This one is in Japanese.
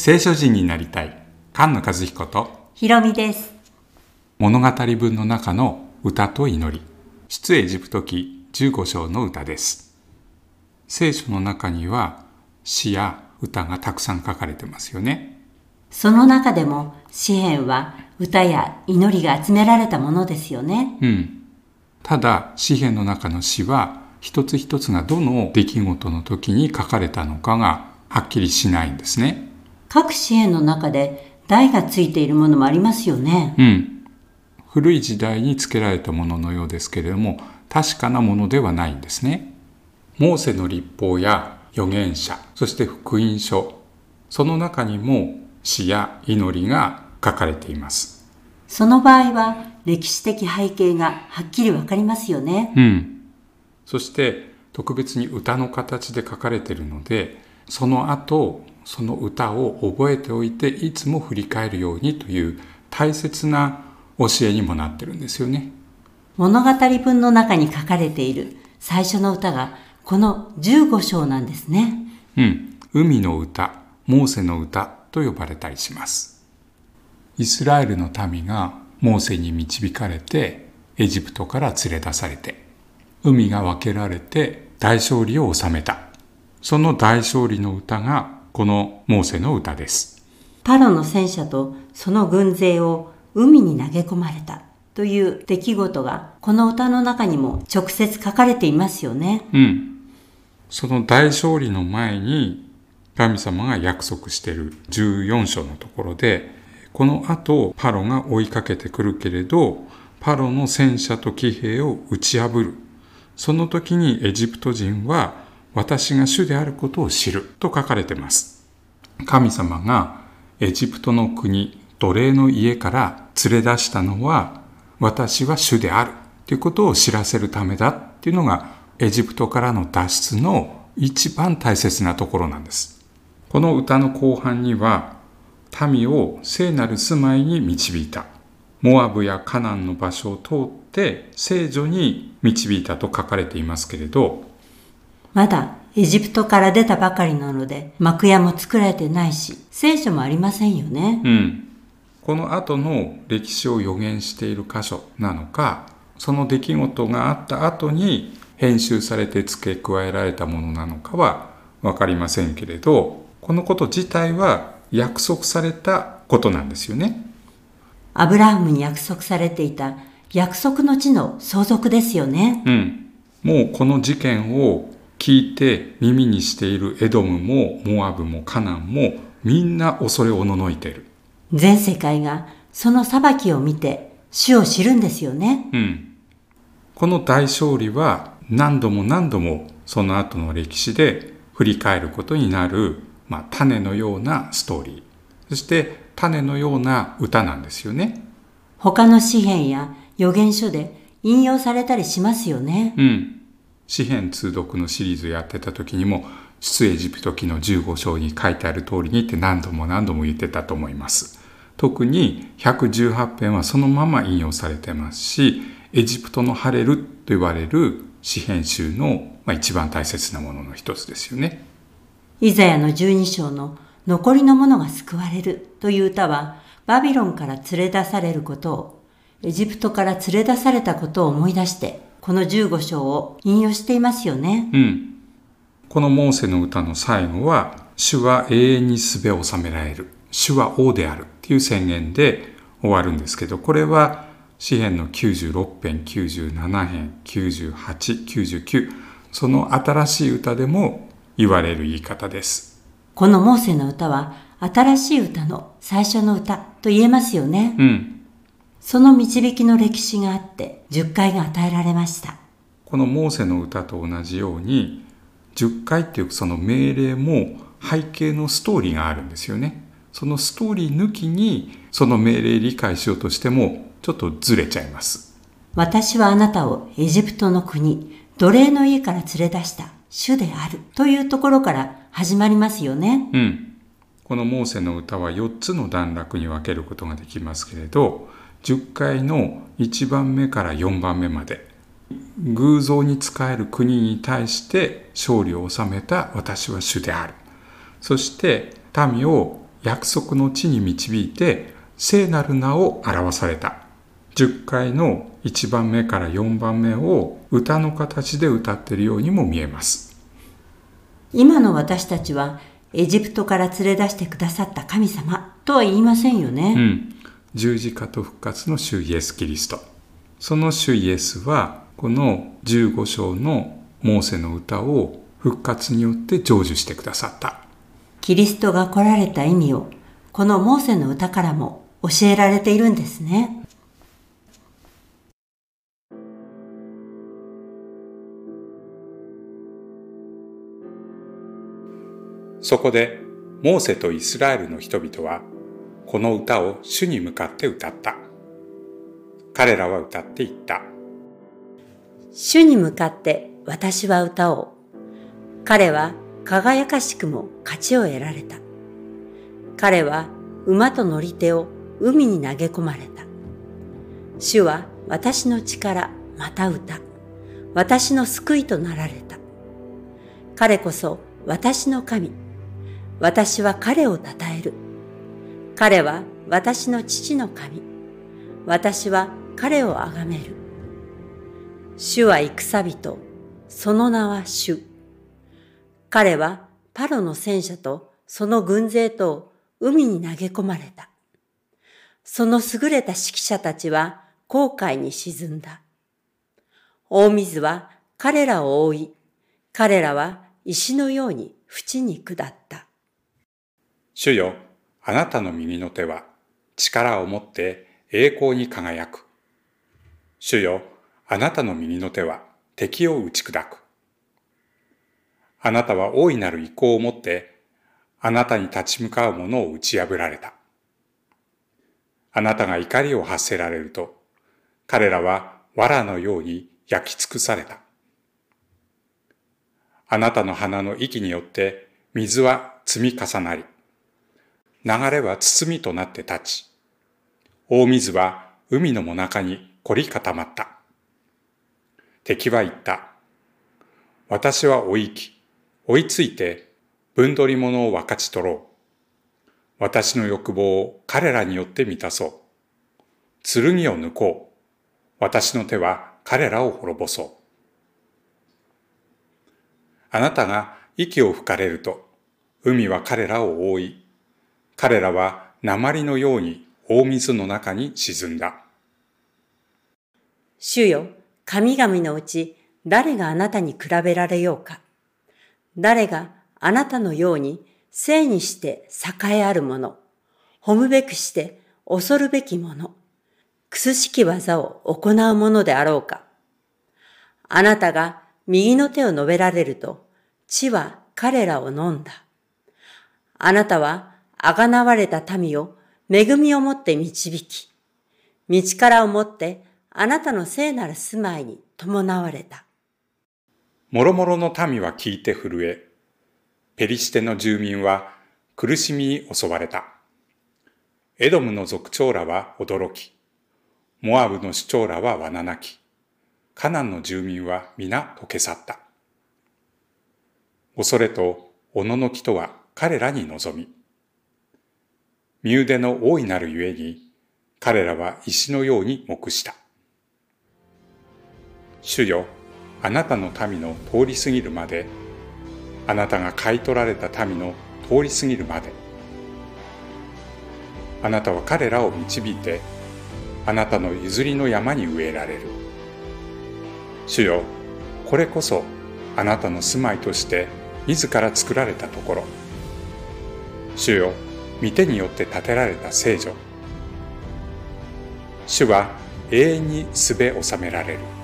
聖書人になりたい。菅野和彦とひろみです。物語文の中の歌と祈り。出エジプト記15章の歌です。聖書の中には詩や歌がたくさん書かれてますよね。その中でも詩篇は歌や祈りが集められたものですよね。うん。ただ詩篇の中の詩は一つ一つがどの出来事の時に書かれたのかがはっきりしないんですね各詩篇の中で題がついているものもありますよね。うん古い時代につけられたもののようですけれども確かなものではないんですねモーセの立法や預言者そして福音書その中にも詩や祈りが書かれていますその場合は歴史的背景がはっきりわかりますよね。うんそして特別に歌の形で書かれているのでその後その歌を覚えておいていつも振り返るようにという大切な教えにもなってるんですよね物語文の中に書かれている最初の歌がこの15章なんですね。うん、海の歌、モーセの歌と呼ばれたりします。イスラエルの民がモーセに導かれてエジプトから連れ出されて海が分けられて大勝利を収めた。その大勝利の歌がこのモーセの歌です。パロの戦車とその軍勢を海に投げ込まれたという出来事がこの歌の中にも直接書かれていますよね。うん。その大勝利の前に神様が約束している14章のところで、この後パロが追いかけてくるけれど、パロの戦車と騎兵を打ち破る。その時にエジプト人は私が主であることを知ると書かれています。神様がエジプトの国、奴隷の家から連れ出したのは私は主であるということを知らせるためだっていうのがエジプトからの脱出の一番大切なところなんです。この歌の後半には民を聖なる住まいに導いた。モアブやカナンの場所を通って聖女に導いたと書かれていますけれど、まだエジプトから出たばかりなので幕屋も作られてないし聖書もありませんよね。うん、この後の歴史を予言している箇所なのかその出来事があった後に編集されて付け加えられたものなのかは分かりませんけれどこのこと自体は約束されたことなんですよね。アブラハムに約束されていた約束の地の相続ですよね。うん、もうこの事件を聞いて耳にしているエドムもモアブもカナンもみんな恐れおののいている。全世界がその裁きを見て主を知るんですよね。うん、この大勝利は何度も何度もその後の歴史で振り返ることになる、まあ、種のようなストーリーそして種のような歌なんですよね。他の詩篇や預言書で引用されたりしますよね。うん。詩篇通読のシリーズやってた時にも出エジプト記の15章に書いてある通りにって何度も何度も言ってたと思います。特に118編はそのまま引用されてますしエジプトのハレルと言われる詩編集の、一番大切なものの一つですよね。イザヤの12章の残りの者が救われるという歌はバビロンから連れ出されることをエジプトから連れ出されたことを思い出してこの15章を引用していますよね。うん。このモーセの歌の最後は主は永遠にすべを治められる主は王であるっていう宣言で終わるんですけどこれは詩篇の96編97編9899その新しい歌でも言われる言い方です。このモーセの歌は新しい歌の最初の歌と言えますよね。うん。その導きの歴史があって10回が与えられました。このモーセの歌と同じように10回っていうその命令も背景のストーリーがあるんですよね。そのストーリー抜きにその命令理解しようとしてもちょっとずれちゃいます。私はあなたをエジプトの国、奴隷の家から連れ出した主であるというところから始まりますよね。うん。このモーセの歌は4つの段落に分けることができますけれど、10回の1番目から4番目まで、偶像に仕える国に対して勝利を収めた私は主である。そして民を約束の地に導いて聖なる名を表された。10回の1番目から4番目を歌の形で歌っているようにも見えます。今の私たちはエジプトから連れ出してくださった神様とは言いませんよね。うん。十字架と復活の主イエス・キリスト。その主イエスはこの15章のモーセの歌を復活によって成就してくださった。キリストが来られた意味をこのモーセの歌からも教えられているんですね。そこでモーセとイスラエルの人々はこの歌を主に向かって歌った。彼らは歌っていった。主に向かって私は歌おう。彼は輝かしくも勝ちを得られた。彼は馬と乗り手を海に投げ込まれた。主は私の力、また歌。私の救いとなられた。彼こそ私の神。私は彼を称える。彼は私の父の神。私は彼をあがめる。主は戦人。その名は主。彼はパロの戦車とその軍勢と海に投げ込まれた。その優れた指揮者たちは航海に沈んだ。大水は彼らを覆い、彼らは石のように淵に下った。主よ、あなたの右の手は力を持って栄光に輝く。主よ、あなたの右の手は敵を打ち砕く。あなたは大いなる意向を持って、あなたに立ち向かう者を打ち破られた。あなたが怒りを発せられると、彼らは藁のように焼き尽くされた。あなたの鼻の息によって水は積み重なり、流れは包みとなって立ち、大水は海のも中に凝り固まった。敵は言った。私は追い行き、追いついて分取り物を分かち取ろう。私の欲望を彼らによって満たそう。剣を抜こう。私の手は彼らを滅ぼそう。あなたが息を吹かれると、海は彼らを覆い、彼らは鉛のように大水の中に沈んだ。主よ、神々のうち誰があなたに比べられようか。誰があなたのように生にして栄えあるもの、褒むべくして恐るべきもの、くすしき技を行うものであろうか。あなたが右の手を述べられると、地は彼らを飲んだ。あなたはあがなわれた民を恵みをもって導き、道からをもってあなたの聖なる住まいに伴われた。もろもろの民は聞いて震え、ペリシテの住民は苦しみに襲われた。エドムの族長らは驚き、モアブの首長らは罠泣き、カナンの住民は皆溶け去った。恐れとおののきとは彼らに望み、身腕の大いなるゆえに、彼らは石のように黙した。主よ、あなたの民の通り過ぎるまで、あなたが買い取られた民の通り過ぎるまで、あなたは彼らを導いて、あなたの譲りの山に植えられる。主よ、これこそあなたの住まいとして自ら作られたところ。主よ、御手によって建てられた聖女。主は永遠にすべ収められる。